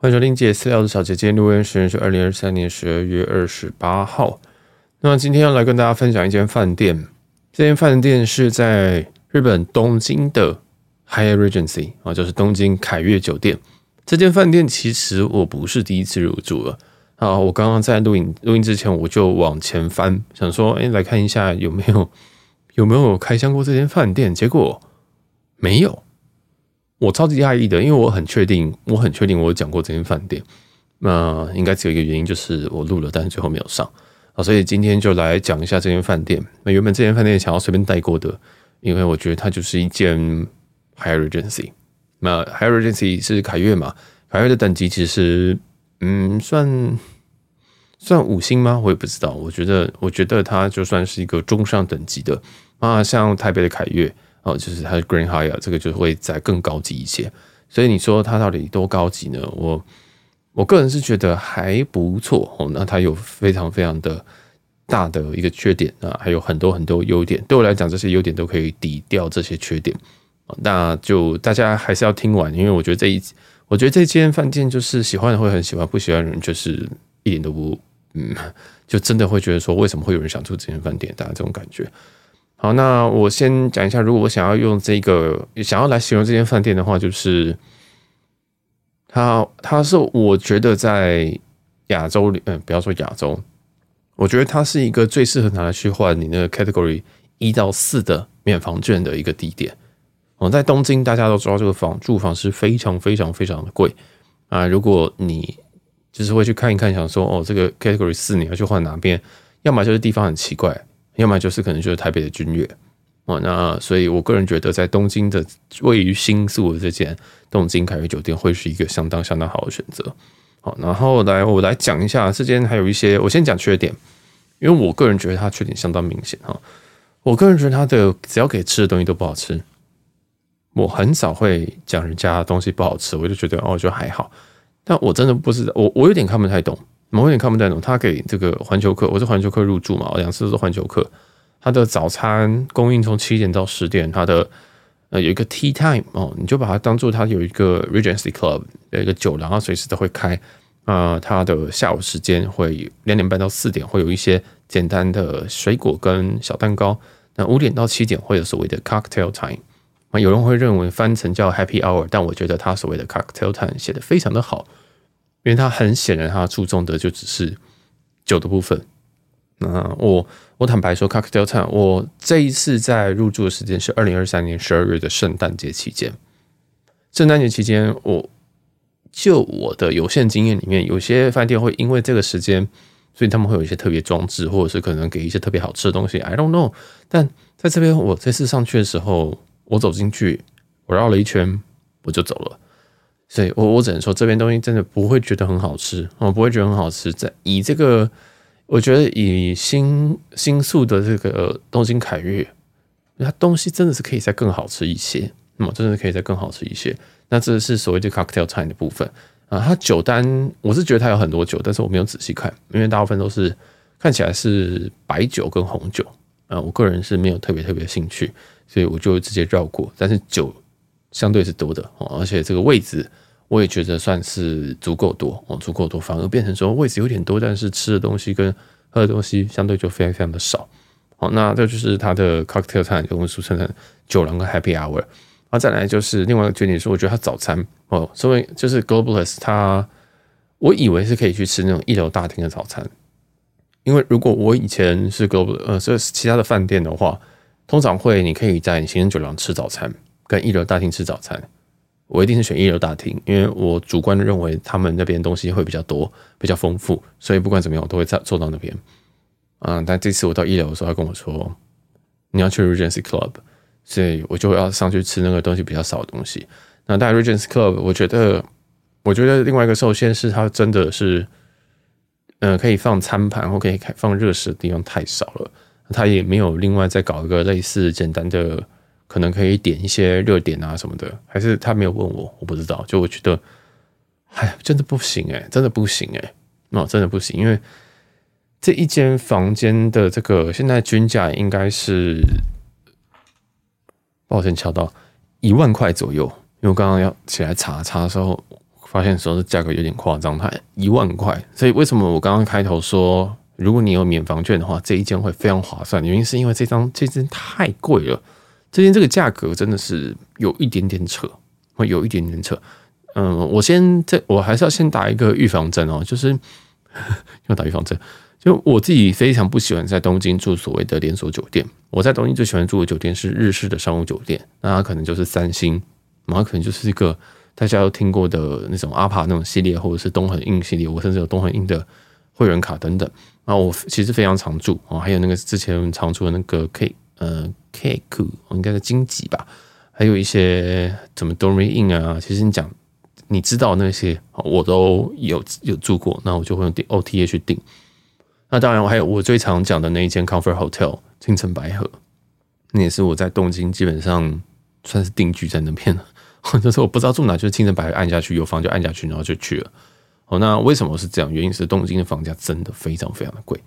欢迎收听杰私聊的小姐姐，录音时间是二零二三年十二月二十八号。那今天要来跟大家分享一间饭店，这间饭店是在日本东京的 Hyatt Regency 啊，就是东京凯悦酒店。这间饭店其实我不是第一次入住了啊，我刚刚在录影录音之前我就往前翻，想说哎，来看一下有没有有没有开箱过这间饭店，结果没有。我超级讶异的，因为我很确定，我很确定我讲过这间饭店。那应该只有一个原因，就是我录了，但是最后没有上啊。所以今天就来讲一下这间饭店。那原本这间饭店想要随便带过的，因为我觉得它就是一间 Hyatt Regency。那 Hyatt Regency 是凯悦嘛？凯悦的等级其实，嗯，算算五星吗？我也不知道。我觉得，我觉得它就算是一个中上等级的啊，像台北的凯悦。哦，就是它的 Grand Hyatt，这个就会再更高级一些。所以你说它到底多高级呢？我我个人是觉得还不错哦。那它有非常非常的大的一个缺点啊，还有很多很多优点。对我来讲，这些优点都可以抵掉这些缺点。那就大家还是要听完，因为我觉得这一，我觉得这间饭店就是喜欢的会很喜欢，不喜欢的人就是一点都不，嗯，就真的会觉得说，为什么会有人想住这间饭店？大家这种感觉。好，那我先讲一下，如果我想要用这个，想要来形容这间饭店的话，就是它，它是我觉得在亚洲里，嗯，不要说亚洲，我觉得它是一个最适合拿来去换你那个 category 一到四的免房券的一个地点。哦，在东京，大家都知道这个房住房是非常非常非常的贵啊。如果你就是会去看一看，想说哦，这个 category 四你要去换哪边，要么就是地方很奇怪。要么就是可能就是台北的君悦哦，那所以我个人觉得在东京的位于新宿的这间东京凯悦酒店会是一个相当相当好的选择。好，然后来我来讲一下这间还有一些，我先讲缺点，因为我个人觉得它缺点相当明显哈。我个人觉得它的只要给吃的东西都不好吃，我很少会讲人家东西不好吃，我就觉得哦就还好，但我真的不知道，我我有点看不太懂。我有点看不太懂，他给这个环球客，我是环球客入住嘛，我两次都是环球客。他的早餐供应从七点到十点，他的呃有一个 tea time 哦，你就把它当做他有一个 Regency Club 有一个酒廊，随时都会开啊。他的下午时间会两点半到四点会有一些简单的水果跟小蛋糕，那五点到七点会有所谓的 cocktail time 啊。有人会认为翻成叫 Happy Hour，但我觉得他所谓的 cocktail time 写得非常的好。因为他很显然，他注重的就只是酒的部分。那我我坦白说，Cocktail Time，我这一次在入住的时间是二零二三年十二月的圣诞节期间。圣诞节期间，我就我的有限经验里面，有些饭店会因为这个时间，所以他们会有一些特别装置，或者是可能给一些特别好吃的东西。I don't know。但在这边，我这次上去的时候，我走进去，我绕了一圈，我就走了。所以我我只能说，这边东西真的不会觉得很好吃，我不会觉得很好吃。在以这个，我觉得以新新宿的这个东京凯悦，它东西真的是可以再更好吃一些，那么真的是可以再更好吃一些。那这是所谓的 cocktail time 的部分啊，它酒单我是觉得它有很多酒，但是我没有仔细看，因为大部分都是看起来是白酒跟红酒啊，我个人是没有特别特别兴趣，所以我就直接绕过。但是酒。相对是多的哦，而且这个位置我也觉得算是足够多哦，足够多，反而变成说位置有点多，但是吃的东西跟喝的东西相对就非常非常的少。好，那这就是它的 cocktail time，就我们俗称的酒廊跟 happy hour。啊，再来就是另外一个缺点是，我觉得它早餐哦，所谓就是 Globeless，它我以为是可以去吃那种一楼大厅的早餐，因为如果我以前是 Global 呃，是其他的饭店的话，通常会你可以在行人酒廊吃早餐。跟一楼大厅吃早餐，我一定是选一楼大厅，因为我主观的认为他们那边东西会比较多，比较丰富，所以不管怎么样，我都会在坐到那边。嗯，但这次我到一楼的时候，他跟我说你要去 Regency Club，所以我就要上去吃那个东西比较少的东西。那大 Regency Club，我觉得，我觉得另外一个受限是它真的是，嗯、呃，可以放餐盘或可以放热食的地方太少了，它也没有另外再搞一个类似简单的。可能可以点一些热点啊什么的，还是他没有问我，我不知道。就我觉得，哎，真的不行哎，真的不行哎，哦，真的不行，因为这一间房间的这个现在均价应该是，抱歉，敲到一万块左右。因为我刚刚要起来查查的时候，发现说这价格有点夸张，它一万块。所以为什么我刚刚开头说，如果你有免房券的话，这一间会非常划算？原因是因为这张这间太贵了，这间这个价格真的是有一点点扯，会有一点点扯。嗯，我先这我还是要先打一个预防针哦，就是 要打预防针。就我自己非常不喜欢在东京住所谓的连锁酒店。我在东京最喜欢住的酒店是日式的商务酒店，那它可能就是三星，然后可能就是一个大家都听过的那种阿帕那种系列，或者是东恒印系列，我甚至有东恒印的会员卡等等。然后我其实非常常住哦，还有那个之前常住的那个 K 呃 Keiko，应该是京吉吧，还有一些什么 Dormy Inn 啊，其实你讲你知道那些我都有有住过，那我就会用 OTA 去订。那当然，我还有我最常讲的那一间 Comfort Hotel 青城白河，那也是我在东京基本上算是定居在那边了。就是我不知道住哪，就是青城白河按下去有房就按下去，然后就去了。哦，那为什么是这样？原因是东京的房价真的非常非常的贵。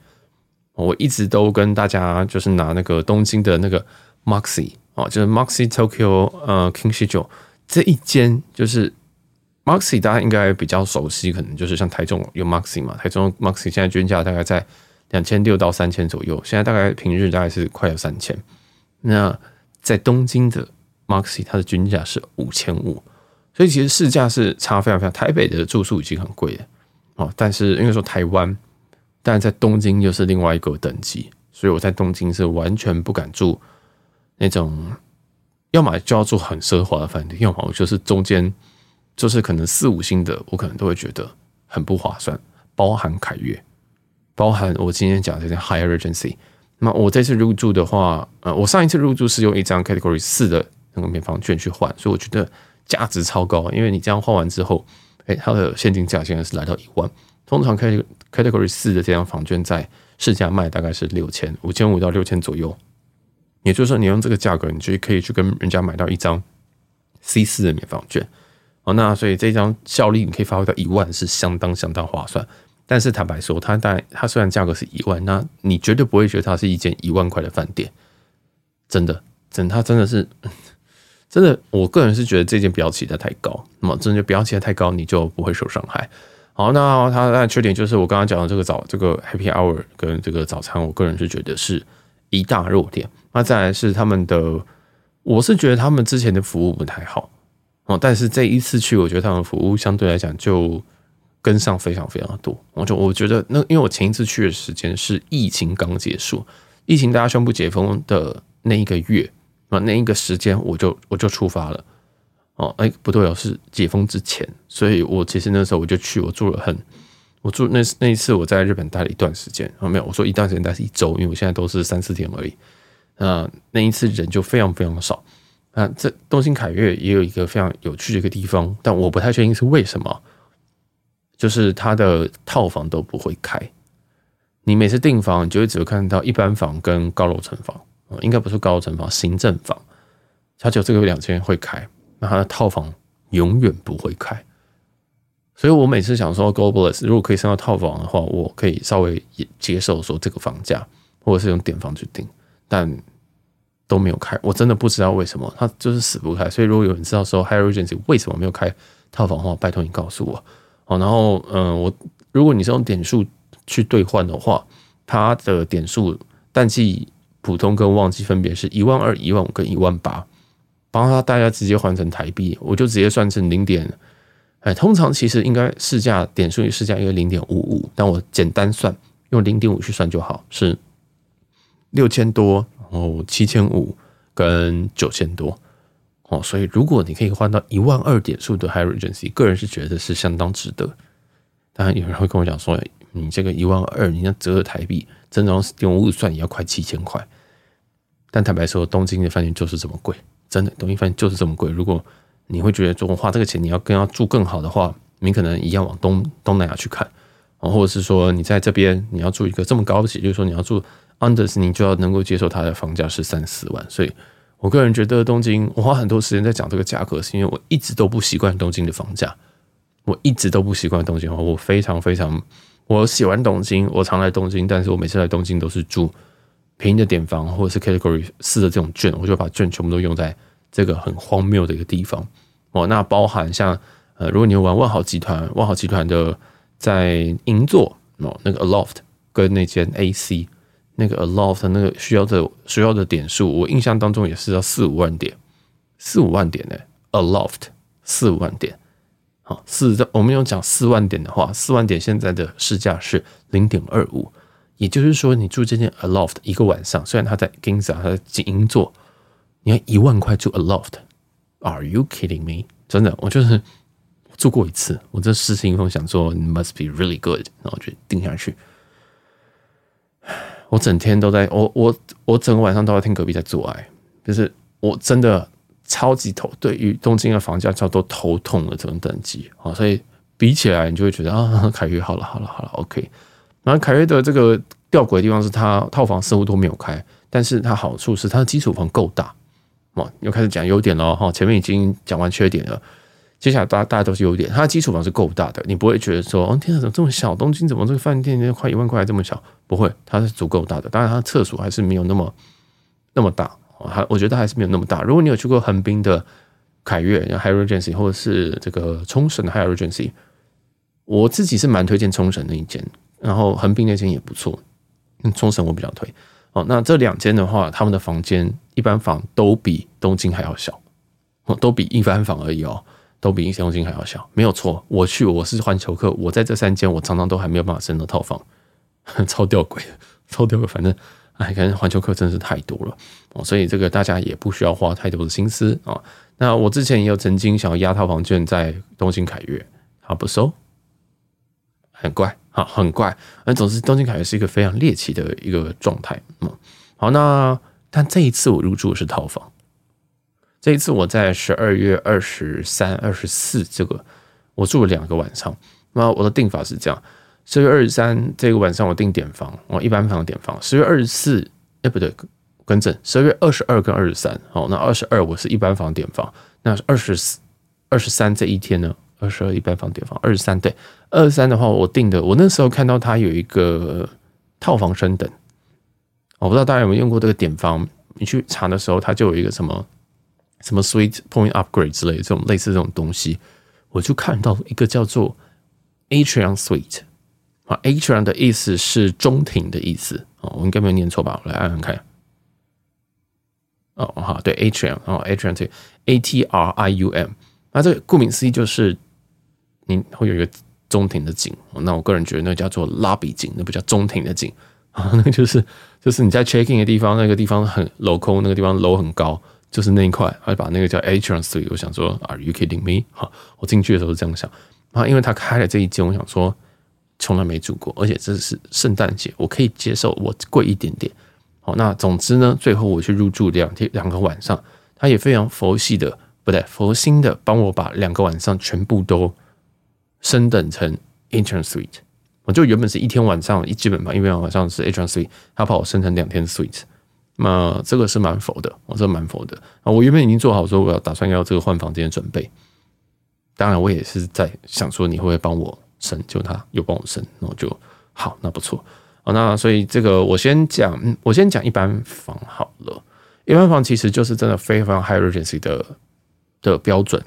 我一直都跟大家就是拿那个东京的那个 Moxy 哦，就是 Moxy Tokyo 呃 King Shijo 这一间就是。Moxy 大家应该比较熟悉，可能就是像台中有 Moxy 嘛，台中 Moxy 现在均价大概在两千六到三千左右，现在大概平日大概是快要三千。那在东京的 Moxy 它的均价是五千五，所以其实市价是差非常非常。台北的住宿已经很贵了哦，但是因为说台湾，但在东京又是另外一个等级，所以我在东京是完全不敢住那种，要么就要住很奢华的饭店，要么我就是中间。就是可能四五星的，我可能都会觉得很不划算，包含凯悦，包含我今天讲这些 higher agency。那我这次入住的话，呃，我上一次入住是用一张 Category 四的那个免房券去换，所以我觉得价值超高。因为你这样换完之后，哎，它的现金价现在是来到一万。通常 Category 四的这张房券在市价卖大概是六千，五千五到六千左右。也就是说，你用这个价格，你就可以去跟人家买到一张 C 四的免房券。哦，那所以这张效力你可以发挥到一万，是相当相当划算。但是坦白说，它当然它虽然价格是一万，那你绝对不会觉得它是一间一万块的饭店。真的，真它真的是真的。我个人是觉得这件不要期待太高，那么真的就不要期待太高，你就不会受伤害。好，那它的缺点就是我刚刚讲的这个早这个 Happy Hour 跟这个早餐，我个人是觉得是一大弱点。那再来是他们的，我是觉得他们之前的服务不太好哦。但是这一次去，我觉得他们服务相对来讲就跟上非常非常多。我就我觉得那，因为我前一次去的时间是疫情刚结束，疫情大家宣布解封的那一个月啊，那一个时间我就我就出发了。哦，哎，不对哦，是解封之前，所以我其实那时候我就去，我住了很，我住那那一次我在日本待了一段时间啊，没有，我说一段时间待是一周，因为我现在都是三四天而已。那那一次人就非常非常少。啊，这东京凯悦也有一个非常有趣的一个地方，但我不太确定是为什么，就是它的套房都不会开。你每次订房，你就会只会看到一般房跟高楼层房，应该不是高楼层房，行政房，它就这个两间会开，那它的套房永远不会开。所以我每次想说 g l o b a l i s 如果可以升到套房的话，我可以稍微接受说这个房价，或者是用点房去订，但。都没有开，我真的不知道为什么，他就是死不开。所以如果有人知道说 hi regency 为什么没有开套房的话，拜托你告诉我。好，然后嗯，我如果你是用点数去兑换的话，它的点数淡季普通跟旺季分别是一万二、一万五跟一万八，帮他大家直接换成台币，我就直接算成零点。哎，通常其实应该市价点数与市价应该零点五五，但我简单算用零点五去算就好，是六千多。哦，七千五跟九千多哦，所以如果你可以换到一万二点数的 Hyatt Regency，个人是觉得是相当值得。当然有人会跟我讲说，你这个一万二，你要折合台币，真的用点五五算也要快七千块。但坦白说，东京的饭店就是这么贵，真的，东京饭店就是这么贵。如果你会觉得说花这个钱，你要更要住更好的话，你可能一样往东东南亚去看，或者是说你在这边你要住一个这么高级，就是说你要住。under，你就要能够接受它的房价是三四万，所以我个人觉得东京，我花很多时间在讲这个价格，是因为我一直都不习惯东京的房价，我一直都不习惯东京话，我非常非常我喜欢东京，我常来东京，但是我每次来东京都是住便宜的点房或者是 Category 四的这种券，我就把券全部都用在这个很荒谬的一个地方哦，那包含像呃，如果你玩万豪集团，万豪集团的在银座哦，那个 Aloft 跟那间 AC 那个 Aloft 那个需要的需要的点数，我印象当中也是要四五万点，四五万点呢，Aloft 四五万点。好，四我们用讲四万点的话，四万点现在的市价是零点二五，也就是说，你住这间 Aloft 一个晚上，虽然它在 Ginza，它在银座，你要一万块住 Aloft，Are you kidding me？真的，我就是。住过一次，我这试听风想说 must be really good，然后就定下去。我整天都在，我我我整个晚上都在听隔壁在做爱，就是我真的超级头，对于东京的房价超多头痛的这种等级啊，所以比起来你就会觉得啊，凯悦好了好了好了，OK。然后凯悦的这个吊诡的地方是它套房似乎都没有开，但是它好处是它的基础房够大。哇，又开始讲优点了哈，前面已经讲完缺点了。接下来大家大家都是优点，它的基础房是够大的，你不会觉得说，哦天啊，怎么这么小？东京怎么这个饭店快一万块这么小？不会，它是足够大的。当然，它厕所还是没有那么那么大，还我觉得还是没有那么大。如果你有去过横滨的凯悦、Hyrogency，或者是这个冲绳的 Hyrogency，我自己是蛮推荐冲绳那一间，然后横滨那间也不错，冲绳我比较推。哦，那这两间的话，他们的房间一般房都比东京还要小，哦都比一般房而已哦。都比一东京还要小，没有错。我去，我是环球客，我在这三间，我常常都还没有办法升到套房，超吊诡，超吊诡。反正，哎，感觉环球客真的是太多了哦，所以这个大家也不需要花太多的心思啊。那我之前也有曾经想要押套房券在东京凯悦，他不收，很怪，好，很怪。那总之，东京凯悦是一个非常猎奇的一个状态。嗯，好，那但这一次我入住的是套房。这一次我在十二月二十三、二十四这个，我住了两个晚上。那我的订法是这样：十二月二十三这个晚上我订点房，我，一般房点房。十月二十四，哎，不对，更正，十二月二十二跟二十三。好，那二十二我是一般房点房。那二十四、二十三这一天呢？二十二一般房点房，二十三对，二十三的话我订的，我那时候看到它有一个套房升等，我不知道大家有没有用过这个点房？你去查的时候，它就有一个什么？什么 sweet Point Upgrade 之类的这种类似这种东西，我就看到一个叫做 Atrium Suite 啊，Atrium 的意思是中庭的意思哦，我应该没有念错吧？我来按按看。哦，好，对，Atrium，哦，Atrium 对，A T R I U M，那这个顾名思义就是你会有一个中庭的景。那我个人觉得那个叫做 Lobby 景，那不叫中庭的景啊，那个就是就是你在 checking 的地方，那个地方很镂空，那个地方楼很高。就是那一块，还把那个叫 Atrium Suite，我想说，Are you kidding me？哈，我进去的时候是这样想啊，因为他开了这一间，我想说从来没住过，而且这是圣诞节，我可以接受，我贵一点点。好，那总之呢，最后我去入住两天两个晚上，他也非常佛系的，不对，佛心的帮我把两个晚上全部都升等成 Intern Suite。我就原本是一天晚上一基本吧，因为晚上是 Atrium Suite，他把我升成两天 Suite。那这个是蛮佛的，我这蛮佛的啊！我原本已经做好说我要打算要这个换房间的准备，当然我也是在想说你会不会帮我升，就他有帮我升，那我就好，那不错啊。那所以这个我先讲，我先讲一般房好了。一般房其实就是真的非常 high urgency 的的标准，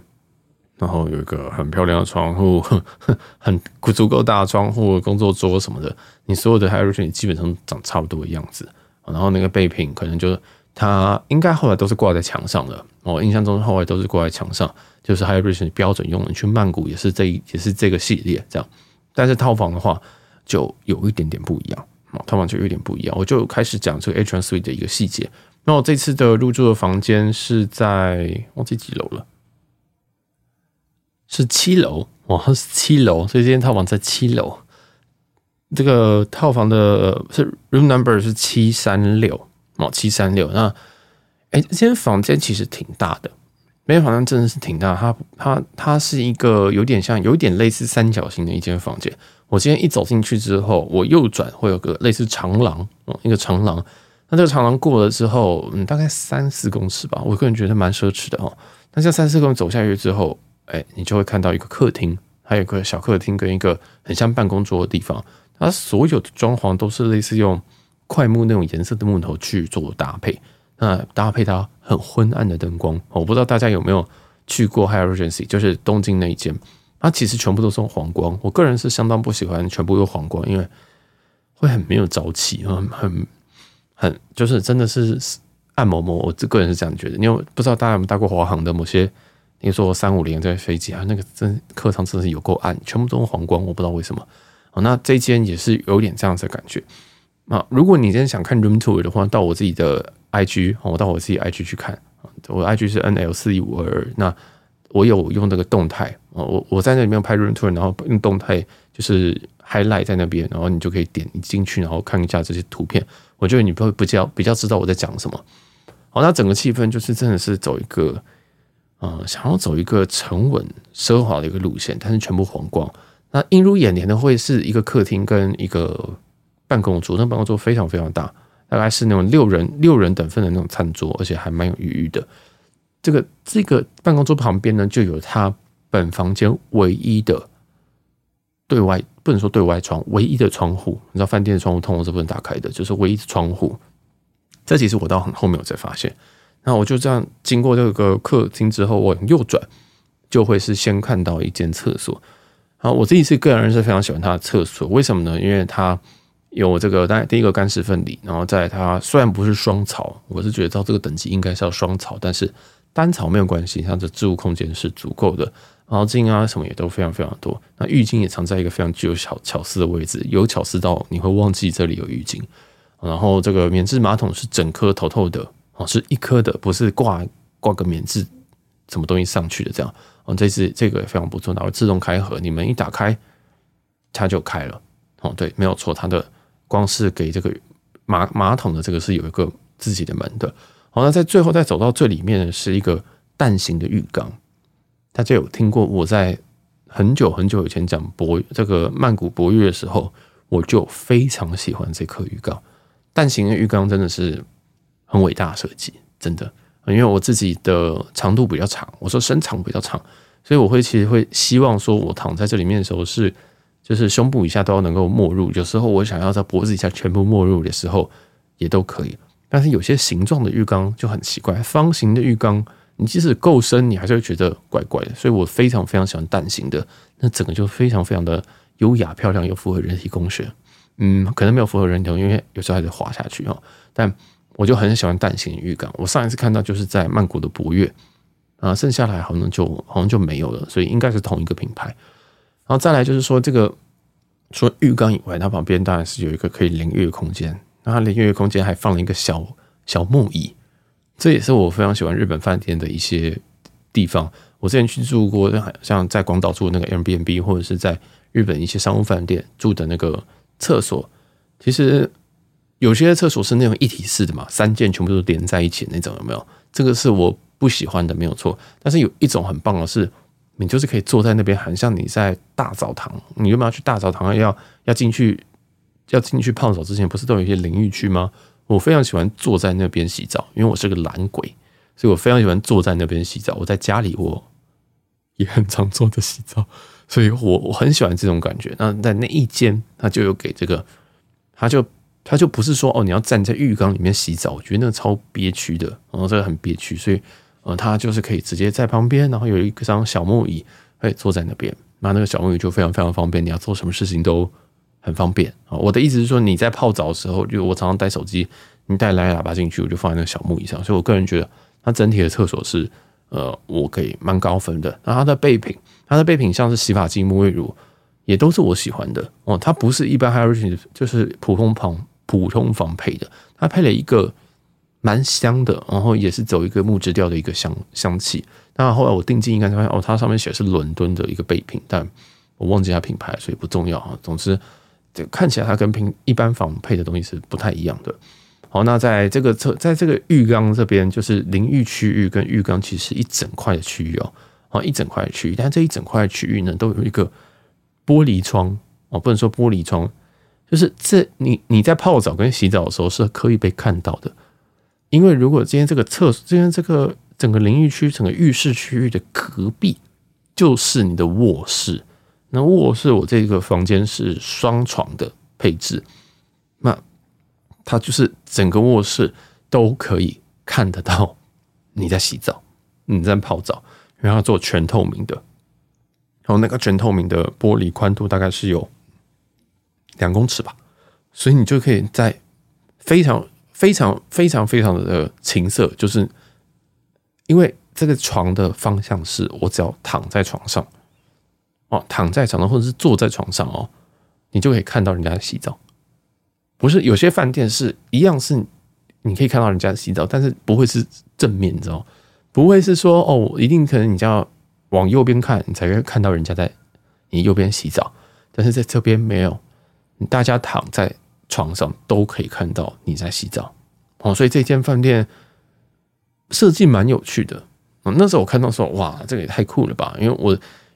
然后有一个很漂亮的窗户，很足够大的窗户，工作桌什么的，你所有的 Hyatt Regency 基本上长差不多的样子。然后那个备品可能就是它应该后来都是挂在墙上的，我印象中后来都是挂在墙上，就是 Hyatt Regency 标准用的。去曼谷也是这一也是这个系列这样，但是套房的话就有一点点不一样，套房就有一点不一样。我就开始讲这个 Atrium Suite 的一个细节。那我这次的入住的房间是在忘记几楼了，是七楼，哇，是七楼，所以这间套房在七楼。这个套房的是 room number 是七三六哦，七三六。那哎，这间房间其实挺大的，这间房间真的是挺大。它它它是一个有点像，有点类似三角形的一间房间。我今天一走进去之后，我右转会有个类似长廊哦，一个长廊。那这个长廊过了之后，嗯，大概三四公尺吧。我个人觉得蛮奢侈的哦。但是三四公尺走下去之后，哎，你就会看到一个客厅，还有一个小客厅跟一个很像办公桌的地方。它所有的装潢都是类似用快木那种颜色的木头去做搭配，那搭配它很昏暗的灯光。我不知道大家有没有去过 Hyatt Regency，就是东京那一间，它其实全部都是用黄光。我个人是相当不喜欢全部用黄光，因为会很没有朝气，很很很就是真的是暗某某。我这个人是这样觉得。因为不知道大家有没有搭过华航的某些，比如说三五零这飞机啊，那个真客舱真的是有够暗，全部都是黄光，我不知道为什么。哦，那这间也是有点这样子的感觉。啊，如果你真的想看 room tour 的话，到我自己的 IG，我到我自己 IG 去看。我的 IG 是 NL 四一五二二，那我有用那个动态啊，我我在那里面拍 room tour，然后用动态就是 highlight 在那边，然后你就可以点进去，然后看一下这些图片。我觉得你会比较比较知道我在讲什么。好，那整个气氛就是真的是走一个，呃，想要走一个沉稳奢华的一个路线，但是全部黄光。那映入眼帘的会是一个客厅跟一个办公桌，那办公桌非常非常大。大概是那种六人六人等份的那种餐桌，而且还蛮有余裕的。这个这个办公桌旁边呢，就有他本房间唯一的对外，不能说对外窗，唯一的窗户。你知道饭店的窗户通常是不能打开的，就是唯一的窗户。这其实我到很后面我才发现。那我就这样经过这个客厅之后，往右转就会是先看到一间厕所。啊，我自己是个人是非常喜欢他的厕所，为什么呢？因为他。有这个，当然第一个干湿分离，然后在它虽然不是双槽，我是觉得到这个等级应该是要双槽，但是单槽没有关系，它的置物空间是足够的，毛巾啊什么也都非常非常多。那浴巾也藏在一个非常具有巧巧思的位置，有巧思到你会忘记这里有浴巾。然后这个免治马桶是整颗透透的，哦，是一颗的，不是挂挂个免治什么东西上去的这样。哦，这次这个也非常不错，然后自动开合，你们一打开它就开了。哦，对，没有错，它的。光是给这个马马桶的这个是有一个自己的门的。好，那在最后再走到最里面的是一个蛋形的浴缸。大家有听过我在很久很久以前讲博这个曼谷博悦的时候，我就非常喜欢这颗浴缸。蛋形的浴缸真的是很伟大的设计，真的。因为我自己的长度比较长，我说身长比较长，所以我会其实会希望说我躺在这里面的时候是。就是胸部以下都要能够没入，有时候我想要在脖子以下全部没入的时候也都可以。但是有些形状的浴缸就很奇怪，方形的浴缸你即使够深，你还是会觉得怪怪的。所以我非常非常喜欢蛋形的，那整个就非常非常的优雅漂亮，又符合人体工学。嗯，可能没有符合人体，因为有时候还得滑下去哈。但我就很喜欢蛋形浴缸。我上一次看到就是在曼谷的博悦啊，剩下来好像就好像就没有了，所以应该是同一个品牌。然后再来就是说，这个除了浴缸以外，它旁边当然是有一个可以淋浴的空间。那它淋浴的空间还放了一个小小木椅，这也是我非常喜欢日本饭店的一些地方。我之前去住过，像在广岛住的那个 Airbnb，或者是在日本一些商务饭店住的那个厕所，其实有些厕所是那种一体式的嘛，三件全部都连在一起那种，有没有？这个是我不喜欢的，没有错。但是有一种很棒的是。你就是可以坐在那边，很像你在大澡堂。你有没有去大澡堂？要要进去，要进去泡澡之前，不是都有一些淋浴区吗？我非常喜欢坐在那边洗澡，因为我是个懒鬼，所以我非常喜欢坐在那边洗澡。我在家里我也很常坐着洗澡，所以我我很喜欢这种感觉。那在那一间，他就有给这个，他就他就不是说哦，你要站在浴缸里面洗澡，我觉得那个超憋屈的，然后这个很憋屈，所以。呃，它就是可以直接在旁边，然后有一张小木椅，可以坐在那边。那那个小木椅就非常非常方便，你要做什么事情都很方便啊。我的意思是说，你在泡澡的时候，就我常常带手机，你带蓝牙喇叭进去，我就放在那个小木椅上。所以我个人觉得，它整体的厕所是呃，我可以蛮高分的。那它的备品，它的备品像是洗发精、沐浴乳，也都是我喜欢的哦。它不是一般 Hyatt 就是普通房普通房配的，它配了一个。蛮香的，然后也是走一个木质调的一个香香气。那后来我定睛一看，发现哦，它上面写是伦敦的一个备品，但我忘记它品牌，所以不重要啊。总之，这看起来它跟平一般房配的东西是不太一样的。好，那在这个侧，在这个浴缸这边，就是淋浴区域跟浴缸其实是一整块的区域哦，好，一整块的区域。但这一整块的区域呢，都有一个玻璃窗哦，不能说玻璃窗，就是这你你在泡澡跟洗澡的时候是可以被看到的。因为如果今天这个厕所，今天这个整个淋浴区、整个浴室区域的隔壁就是你的卧室，那卧室我这个房间是双床的配置，那它就是整个卧室都可以看得到你在洗澡，你在泡澡，然后做全透明的。然后那个全透明的玻璃宽度大概是有两公尺吧，所以你就可以在非常非常非常非常的情色，就是因为这个床的方向是我只要躺在床上哦，躺在床上或者是坐在床上哦，你就可以看到人家洗澡。不是有些饭店是一样是你可以看到人家洗澡，但是不会是正面，你知道？不会是说哦，一定可能你就要往右边看，你才会看到人家在你右边洗澡。但是在这边没有，大家躺在床上都可以看到你在洗澡哦。所以这间饭店设计蛮有趣的。那时候我看到说哇，这个也太酷了吧！因为我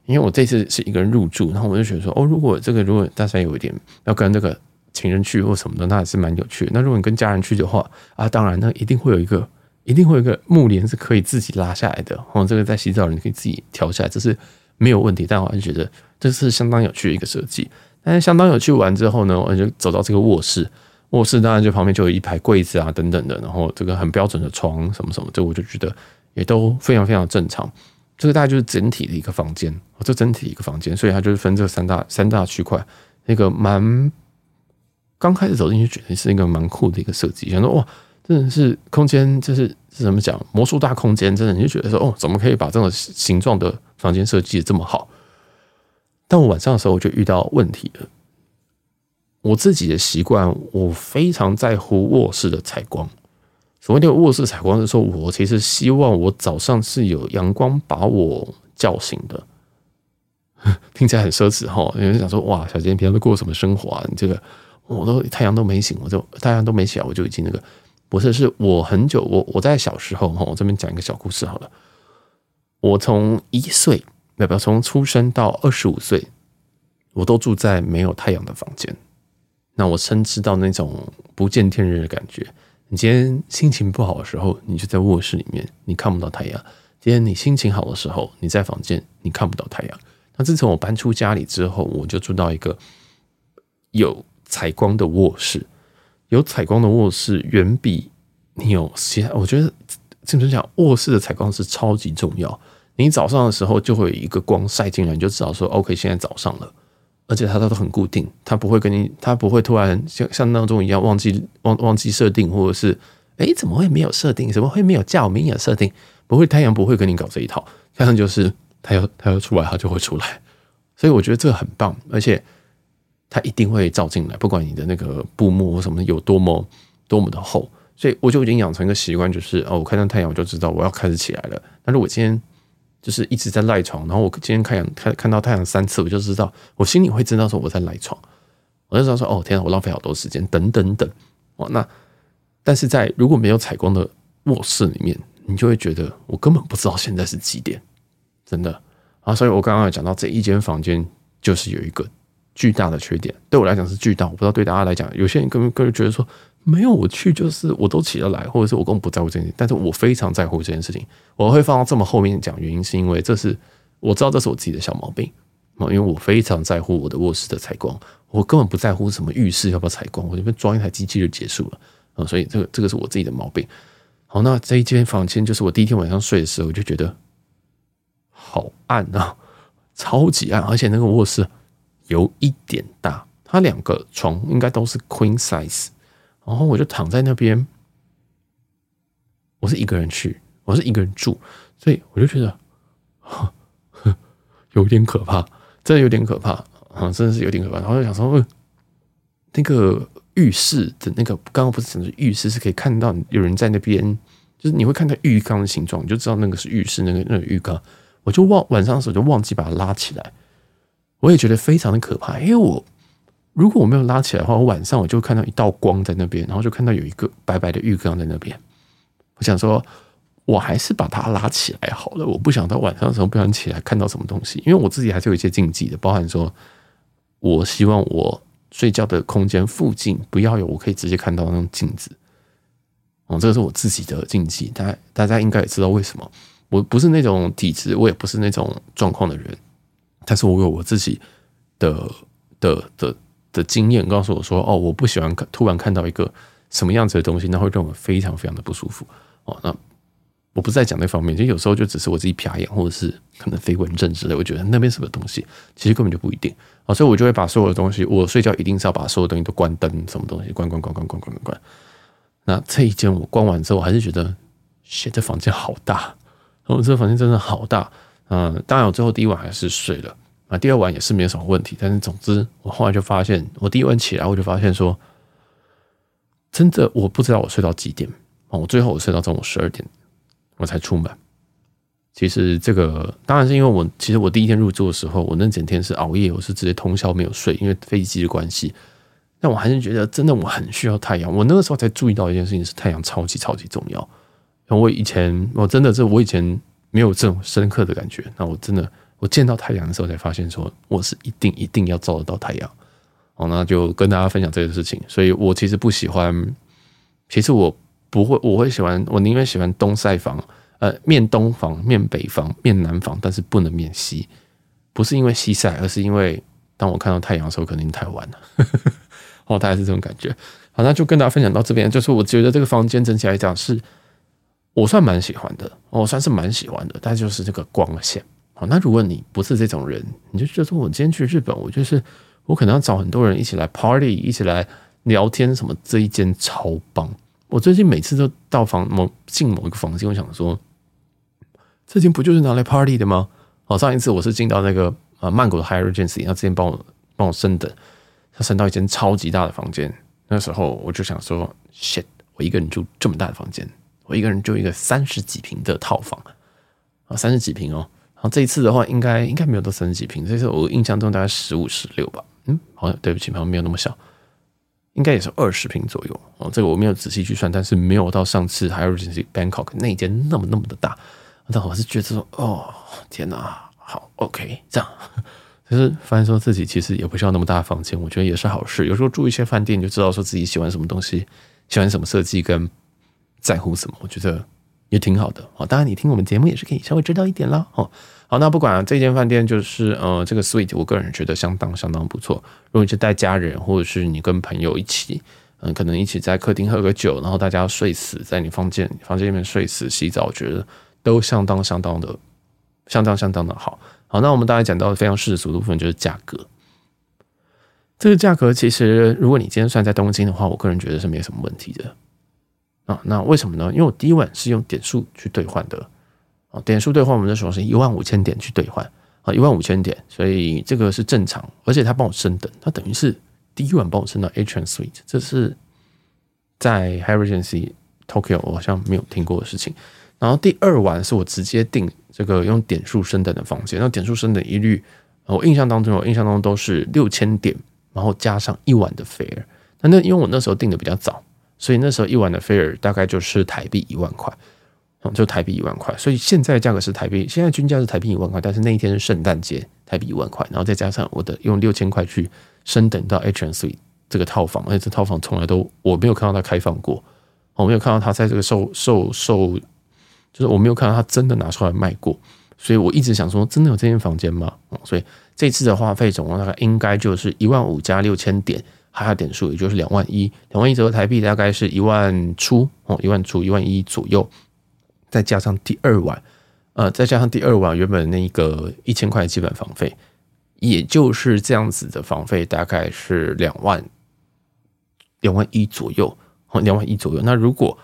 因为我这次是一个人入住，然后我就觉得说哦，如果这个如果大家有一点要跟这个情人去或什么的，那还是蛮有趣的。那如果你跟家人去的话啊，当然那一定会有一个。一定会有一个幕帘是可以自己拉下来的，哦，这个在洗澡你可以自己调下来，这是没有问题。但我还是觉得这是相当有趣的一个设计。但是相当有趣完之后呢，我就走到这个卧室，卧室当然就旁边就有一排柜子啊等等的，然后这个很标准的床什么什么，这我就觉得也都非常非常正常。这个大概就是整体的一个房间，这整体一个房间，所以它就是分这三大三大区块。那个蛮刚开始走进去觉得是一个蛮酷的一个设计，想说哇。真的是空间，就是是怎么讲魔术大空间，真的你就觉得说哦，怎么可以把这种形状的房间设计的这么好？但我晚上的时候我就遇到问题了。我自己的习惯，我非常在乎卧室的采光。所谓的卧室采光，是说我其实希望我早上是有阳光把我叫醒的。听起来很奢侈哈，有人想说哇，小杰平常都过什么生活啊？你这个我都太阳都没醒，我就太阳都没起来，我就已经那个。不是，是我很久，我我在小时候哈，我这边讲一个小故事好了。我从一岁，要不要从出生到二十五岁，我都住在没有太阳的房间。那我深知到那种不见天日的感觉。你今天心情不好的时候，你就在卧室里面，你看不到太阳；今天你心情好的时候，你在房间，你看不到太阳。那自从我搬出家里之后，我就住到一个有采光的卧室。有采光的卧室远比你有其他，我觉得这么讲，卧室的采光是超级重要。你早上的时候就会有一个光晒进来，你就知道说 OK，现在早上了，而且它都很固定，它不会跟你，它不会突然像像闹钟一样忘记忘忘记设定，或者是哎、怎么会没有设定？怎么会没有叫没有设定？不会，太阳不会跟你搞这一套，太阳就是它要它要出来，它就会出来。所以我觉得这个很棒，而且。它一定会照进来，不管你的那个布幕或什么有多么多么的厚，所以我就已经养成一个习惯，就是哦，我看到太阳我就知道我要开始起来了。但是我今天就是一直在赖床，然后我今天看阳看看到太阳三次，我就知道我心里会知道说我在赖床，我就知道说哦天啊，我浪费好多时间等等等哦。那但是在如果没有采光的卧室里面，你就会觉得我根本不知道现在是几点，真的啊。所以我刚刚有讲到这一间房间就是有一个。巨大的缺点对我来讲是巨大，我不知道对大家来讲，有些人根本个人觉得说没有我去就是我都起得来，或者是我根本不在乎这件事情，但是我非常在乎这件事情。我会放到这么后面讲，原因是因为这是我知道这是我自己的小毛病啊，因为我非常在乎我的卧室的采光，我根本不在乎什么浴室要不要采光，我这边装一台机器就结束了啊，所以这个这个是我自己的毛病。好，那这一间房间就是我第一天晚上睡的时候，我就觉得好暗啊，超级暗，而且那个卧室。有一点大，它两个床应该都是 queen size，然后我就躺在那边，我是一个人去，我是一个人住，所以我就觉得，有点可怕，真的有点可怕啊，真的是有点可怕。然后就想说，呃，那个浴室的那个刚刚不是讲的浴室是可以看到有人在那边，就是你会看到浴缸的形状，你就知道那个是浴室，那个那个浴缸，我就忘晚上的时候就忘记把它拉起来。我也觉得非常的可怕，因为我如果我没有拉起来的话，我晚上我就看到一道光在那边，然后就看到有一个白白的浴缸在那边。我想说，我还是把它拉起来好了。我不想到晚上的时候不想起来看到什么东西，因为我自己还是有一些禁忌的，包含说，我希望我睡觉的空间附近不要有我可以直接看到那种镜子。哦，这个是我自己的禁忌，大大家应该也知道为什么。我不是那种体质，我也不是那种状况的人。但是我有我自己的的的的经验，告诉我说：“哦，我不喜欢看突然看到一个什么样子的东西，那会让我非常非常的不舒服。”哦，那我不再讲那方面，就有时候就只是我自己瞟眼，或者是可能飞蚊症之类，我觉得那边什么东西，其实根本就不一定哦，所以我就会把所有的东西，我睡觉一定是要把所有东西都关灯，什么东西关关关关关关关关。那这一间我关完之后，我还是觉得，shit，这房间好大，然后这房间真的好大，嗯，当然我最后第一晚还是睡了，啊，第二晚也是没有什么问题，但是总之我后来就发现，我第一晚起来我就发现说，真的我不知道我睡到几点啊，我最后我睡到中午十二点。我才出门。其实这个当然是因为我，其实我第一天入住的时候，我那整天是熬夜，我是直接通宵没有睡，因为飞机的关系。但我还是觉得，真的我很需要太阳。我那个时候才注意到一件事情，是太阳超级超级重要。我以前我真的是我以前没有这种深刻的感觉。那我真的我见到太阳的时候，才发现说我是一定一定要照得到太阳。哦，那就跟大家分享这个事情。所以我其实不喜欢，其实我。不会，我会喜欢，我宁愿喜欢东晒房，呃，面东房、面北房、面南房，但是不能面西，不是因为西晒，而是因为当我看到太阳的时候，可能太晚了。哦，大概是这种感觉。好，那就跟大家分享到这边，就是我觉得这个房间整体来讲是，我算蛮喜欢的，我算是蛮喜欢的，但就是这个光线。好，那如果你不是这种人，你就觉得说我今天去日本，我就是我可能要找很多人一起来 party，一起来聊天什么，这一间超棒。我最近每次都到房某进某一个房间，我想说，这间不就是拿来 party 的吗？哦，上一次我是进到那个呃曼谷的 Hyatt Regency，他之前帮我帮我升等，他升到一间超级大的房间。那时候我就想说，shit，我一个人住这么大的房间，我一个人住一个三十几平的套房啊，三十几平哦。然后这一次的话应，该应该没有到三十几平，这次我印象中大概十五十六吧。嗯，好像对不起，好像没有那么小。应该也是二十平左右哦，这个我没有仔细去算，但是没有到上次 Hyatt Regency Bangkok 那间那么那么的大。但我是觉得说，哦，天哪，好 OK，这样就是发现说自己其实也不需要那么大的房间，我觉得也是好事。有时候住一些饭店，就知道说自己喜欢什么东西，喜欢什么设计，跟在乎什么，我觉得也挺好的哦。当然，你听我们节目也是可以稍微知道一点啦。哦。好，那不管这间饭店就是呃，这个 suite，我个人觉得相当相当不错。如果你是带家人，或者是你跟朋友一起，嗯、可能一起在客厅喝个酒，然后大家睡死在你房间房间里面睡死洗澡，我觉得都相当相当的相当相当的好。好，那我们大概讲到非常世俗的部分就是价格。这个价格其实，如果你今天算在东京的话，我个人觉得是没什么问题的。啊，那为什么呢？因为我第一晚是用点数去兑换的。啊，点数兑换，我们那时候是一万五千点去兑换啊，一万五千点，所以这个是正常，而且他帮我升等，他等于是第一晚帮我升到 H and Suite，这是在 Hyatt Regency Tokyo 我好像没有听过的事情。然后第二晚是我直接订这个用点数升等的房间，那点数升等一律，我印象当中，我印象当中都是六千点，然后加上一晚的 fare。那那因为我那时候订的比较早，所以那时候一晚的 fare 大概就是台币一万块。嗯就台币一万块，所以现在价格是台币，现在均价是台币一万块，但是那一天是圣诞节，台币一万块，然后再加上我的用六千块去升等到 H and Suite 这个套房，而且这套房从来都我没有看到它开放过，我没有看到它在这个售售售，就是我没有看到它真的拿出来卖过，所以我一直想说，真的有这间房间吗？所以这次的话费总共大概应该就是一万五加六千点，还有点数，也就是两万一，两万一折合台币大概是一万出哦，一万出一万一左右。再加上第二晚，呃，再加上第二晚原本那个一千块基本房费，也就是这样子的房费，大概是两万两万一左右，两万一左右。那如果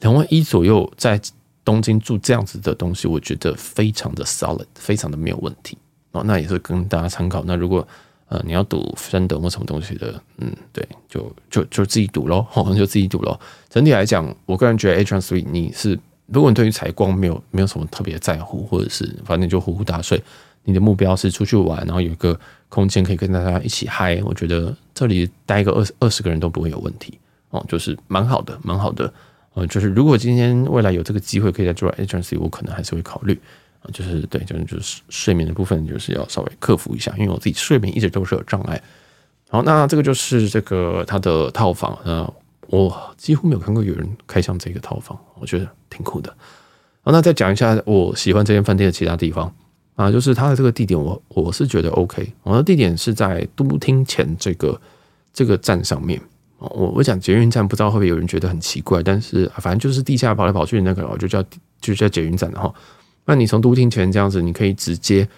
两万一左右在东京住这样子的东西，我觉得非常的 solid，非常的没有问题哦。那也是跟大家参考。那如果呃你要赌升等或什么东西的，嗯，对，就就就自己赌喽，好 像就自己赌喽。整体来讲，我个人觉得 H and Suite 你是。如果你对于采光没有没有什么特别在乎，或者是反正就呼呼大睡，你的目标是出去玩，然后有一个空间可以跟大家一起嗨，我觉得这里待个二二十个人都不会有问题哦，就是蛮好的，蛮好的。呃，就是如果今天未来有这个机会可以在住 agency，我可能还是会考虑，就是对，就是就是睡眠的部分就是要稍微克服一下，因为我自己睡眠一直都是有障碍。好，那这个就是这个它的套房，那。我几乎没有看过有人开箱这个套房，我觉得挺酷的。好，那再讲一下我喜欢这间饭店的其他地方啊，就是它的这个地点我，我是觉得 OK。我的地点是在都厅前这个这个站上面。我我讲捷运站，不知道会不会有人觉得很奇怪，但是反正就是地下跑来跑去的那个，我就叫就是在捷运站的哈。那你从都厅前这样子，你可以直接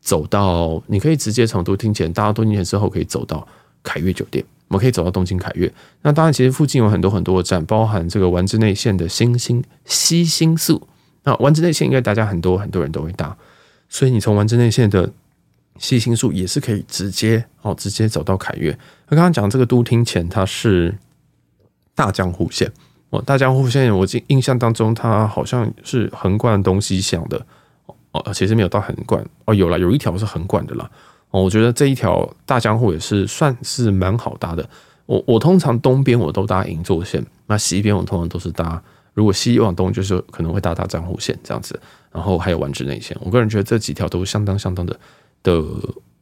走到，你可以直接从都厅前搭到都厅前之后，可以走到凯悦酒店。我们可以走到东京凯悦。那当然，其实附近有很多很多的站，包含这个丸之内线的新星西新宿。那丸之内线应该大家很多很多人都会搭，所以你从丸之内线的西新宿也是可以直接哦，直接走到凯悦。那刚刚讲这个都厅前，它是大江户线大江户线，我记印象当中它好像是横贯东西向的哦，其实没有到横贯哦，有了有一条是横贯的啦。哦，我觉得这一条大江户也是算是蛮好搭的。我我通常东边我都搭银座线，那西边我通常都是搭，如果西往东就是可能会搭大江户线这样子，然后还有丸之内线。我个人觉得这几条都相当相当的的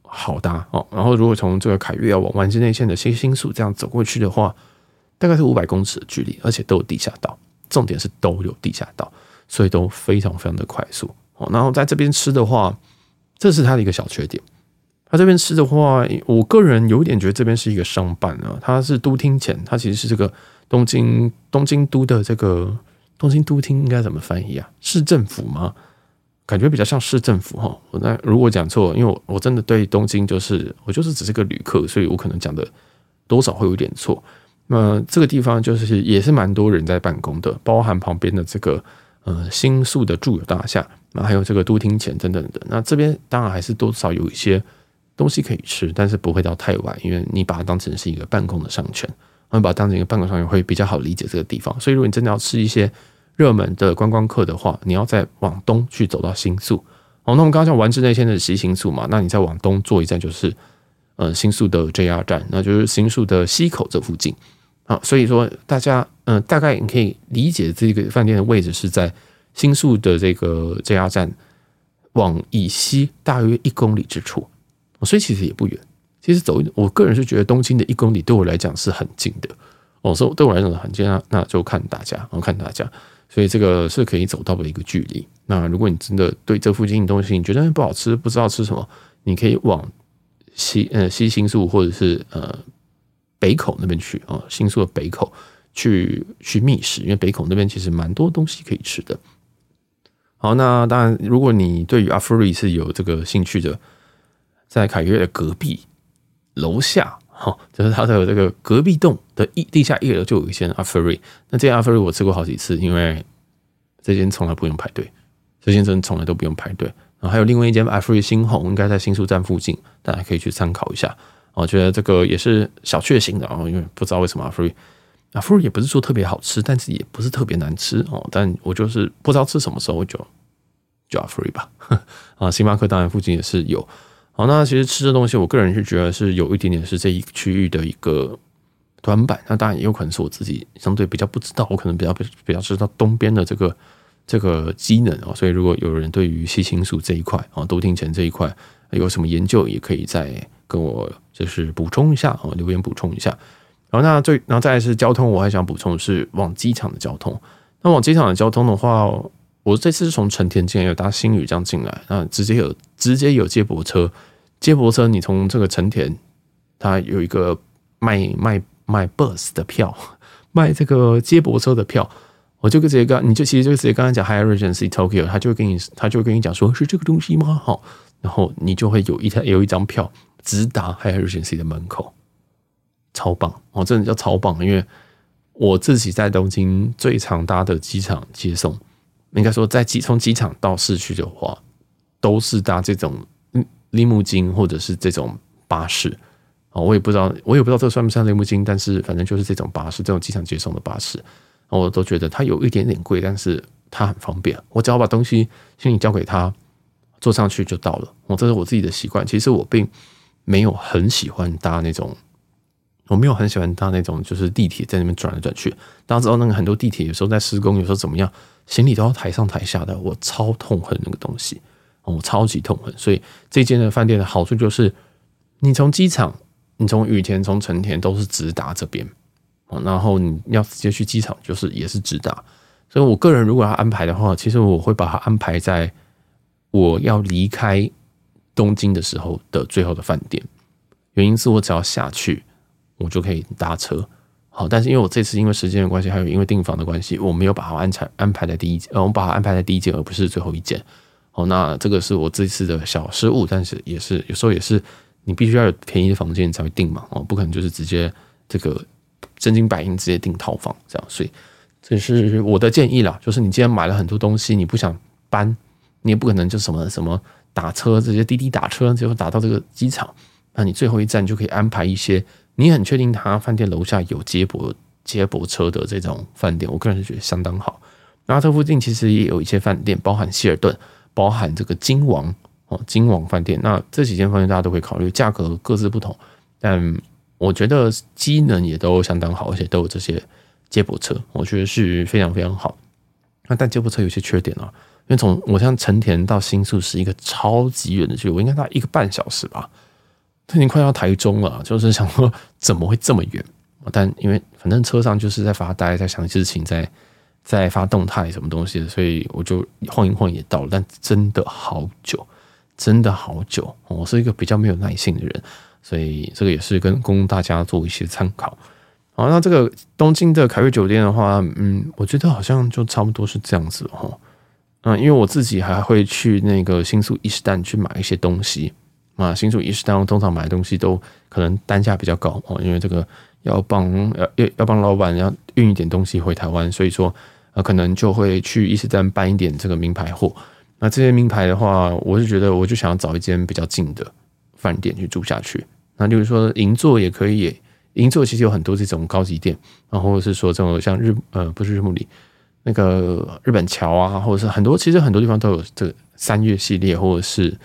好搭哦。然后如果从这个凯悦要往丸之内线的新新宿这样走过去的话，大概是五百公尺的距离，而且都有地下道，重点是都有地下道，所以都非常非常的快速哦。然后在这边吃的话，这是它的一个小缺点。它这边吃的话，我个人有点觉得这边是一个商办啊。它是都厅前，它其实是这个东京东京都的这个东京都厅应该怎么翻译啊？市政府吗？感觉比较像市政府哈。我那如果讲错，因为我我真的对东京就是我就是只是个旅客，所以我可能讲的多少会有点错。那这个地方就是也是蛮多人在办公的，包含旁边的这个呃新宿的住友大厦，那还有这个都厅前等等的。那这边当然还是多少有一些。东西可以吃，但是不会到太晚，因为你把它当成是一个办公的商圈，我们把它当成一个办公商圈会比较好理解这个地方。所以，如果你真的要吃一些热门的观光客的话，你要再往东去走到新宿。哦，那我们刚刚讲丸之内线的西新宿嘛，那你再往东坐一站就是呃新宿的 JR 站，那就是新宿的西口这附近。啊，所以说大家嗯、大概你可以理解这个饭店的位置是在新宿的这个 JR 站往以西大约一公里之处。所以其实也不远，其实走，我个人是觉得东京的一公里对我来讲是很近的。哦，说对我来讲很近啊，那就看大家，我看大家。所以这个是可以走到的一个距离。那如果你真的对这附近的东西你觉得不好吃，不知道吃什么，你可以往西呃西新宿或者是呃北口那边去啊，新宿的北口去去觅食，因为北口那边其实蛮多东西可以吃的。好，那当然，如果你对于阿弗瑞是有这个兴趣的。在凯悦的隔壁楼下，哈，就是它的这个隔壁栋的一地下一楼就有一间阿弗瑞。那这间阿弗瑞我吃过好几次，因为这间从来不用排队，这间真的从来都不用排队。然后还有另外一间阿弗瑞新红，应该在新宿站附近，大家可以去参考一下。我觉得这个也是小确幸的啊，因为不知道为什么啊，free 啊，free 也不是说特别好吃，但是也不是特别难吃哦。但我就是不知道吃什么时候就就要 free 吧。啊，星巴克当然附近也是有。好，那其实吃的东西，我个人是觉得是有一点点是这一区域的一个短板。那当然也有可能是我自己相对比较不知道，我可能比较比较知道东边的这个这个机能啊。所以如果有人对于西新宿这一块啊，都厅前这一块有什么研究，也可以再跟我就是补充一下啊，留言补充一下。然后那最然后再是交通，我还想补充的是往机场的交通。那往机场的交通的话，我这次是从成田进来，有搭新宇这样进来，那直接有直接有接驳车，接驳车你从这个成田，它有一个卖卖卖 bus 的票，卖这个接驳车的票，我就跟直接跟你就其实就直接刚才讲 Hyatt Regency Tokyo，他就会跟你他就会跟你讲说是这个东西吗？好，然后你就会有一台有一张票直达 Hyatt Regency 的门口，超棒哦，真的叫超棒，因为我自己在东京最常搭的机场接送。应该说，在机从机场到市区的话，都是搭这种利木津或者是这种巴士啊。我也不知道，我也不知道这算不算利木津，但是反正就是这种巴士，这种机场接送的巴士，我都觉得它有一点点贵，但是它很方便。我只要把东西行李交给他，坐上去就到了。我这是我自己的习惯。其实我并没有很喜欢搭那种。我没有很喜欢搭那种，就是地铁在那边转来转去。大家知道那个很多地铁有时候在施工，有时候怎么样，行李都要抬上抬下的，我超痛恨那个东西，我超级痛恨。所以这间的饭店的好处就是，你从机场，你从羽田、从成田都是直达这边，然后你要直接去机场，就是也是直达。所以我个人如果要安排的话，其实我会把它安排在我要离开东京的时候的最后的饭店，原因是我只要下去。我就可以搭车，好，但是因为我这次因为时间的关系，还有因为订房的关系，我没有把它安排安排在第一间，呃，我把它安排在第一间，而不是最后一间。好，那这个是我这次的小失误，但是也是有时候也是你必须要有便宜的房间才会订嘛，哦，不可能就是直接这个真金白银直接订套房这样，所以这是我的建议啦，就是你既然买了很多东西，你不想搬，你也不可能就什么什么打车直接滴滴打车，最后打到这个机场，那你最后一站就可以安排一些。你很确定他饭店楼下有接驳接驳车的这种饭店，我个人是觉得相当好。那这附近其实也有一些饭店，包含希尔顿，包含这个金王哦，金王饭店。那这几间饭店大家都可以考虑，价格各自不同，但我觉得机能也都相当好，而且都有这些接驳车，我觉得是非常非常好。那但接驳车有些缺点啊，因为从我像成田到新宿是一个超级远的距离，我应该大概一个半小时吧。他已经快到台中了，就是想说怎么会这么远？但因为反正车上就是在发呆，在想事情，在在发动态什么东西的，所以我就晃一晃也到了。但真的好久，真的好久。我是一个比较没有耐性的人，所以这个也是跟供大家做一些参考。好，那这个东京的凯悦酒店的话，嗯，我觉得好像就差不多是这样子哈。嗯，因为我自己还会去那个新宿伊势丹去买一些东西。啊，新宿伊势丹通常买的东西都可能单价比较高哦，因为这个要帮要要要帮老板要运一点东西回台湾，所以说呃可能就会去伊势丹搬一点这个名牌货。那这些名牌的话，我是觉得我就想要找一间比较近的饭店去住下去。那就是说银座也可以，银座其实有很多这种高级店，然后或者是说这种像日呃不是日暮里那个日本桥啊，或者是很多其实很多地方都有这个三越系列或者是。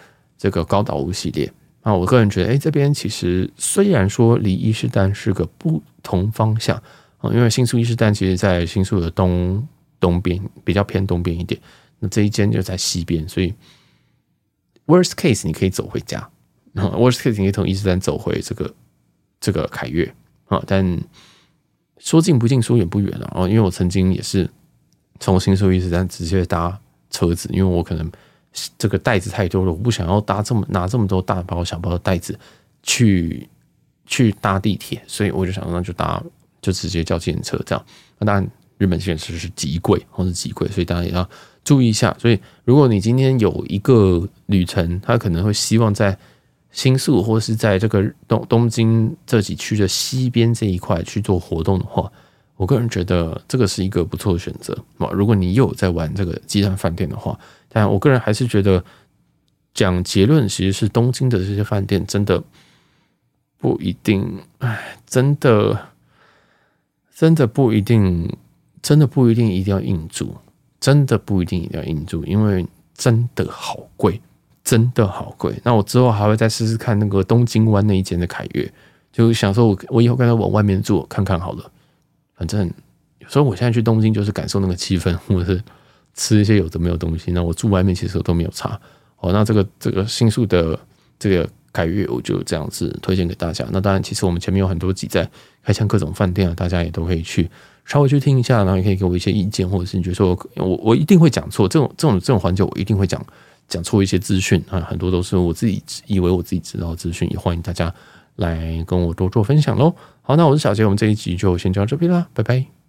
这个高岛屋系列啊，我个人觉得，哎，这边其实虽然说离伊势丹是个不同方向啊，因为新宿伊势丹其实在新宿的东东边，比较偏东边一点，那这一间就在西边，所以 worst case 你可以走回家，啊，worst case 你可以从伊势丹走回这个这个凯悦啊，但说近不近，说远不远了啊，因为我曾经也是从新宿伊势丹直接搭车子，因为我可能。这个袋子太多了，我不想要搭这么拿这么多大包小包的袋子去去搭地铁，所以我就想说那就搭就直接叫计程车这样。那当然，日本计程车是极贵，或是极贵，所以大家也要注意一下。所以如果你今天有一个旅程，他可能会希望在新宿或是在这个东东京这几区的西边这一块去做活动的话，我个人觉得这个是一个不错的选择。如果你有在玩这个鸡蛋饭店的话。但我个人还是觉得，讲结论其实是东京的这些饭店真的不一定，哎，真的真的不一定，真的不一定一定要硬住，真的不一定一定要硬住，因为真的好贵，真的好贵。那我之后还会再试试看那个东京湾那一间的凯悦，就想说我我以后干脆往外面住看看好了。反正有时候我现在去东京就是感受那个气氛，或者是。吃一些有的没有东西，那我住外面其实都没有差哦。那这个这个新宿的这个凯悦，我就这样子推荐给大家。那当然，其实我们前面有很多集在开箱各种饭店啊，大家也都可以去稍微去听一下，然后也可以给我一些意见，或者是你觉得说我我一定会讲错这种这种这种环节，我一定会讲讲错一些资讯啊，很多都是我自己以为我自己知道的资讯，也欢迎大家来跟我多做分享喽。好，那我是小杰，我们这一集就先讲到这边啦，拜拜。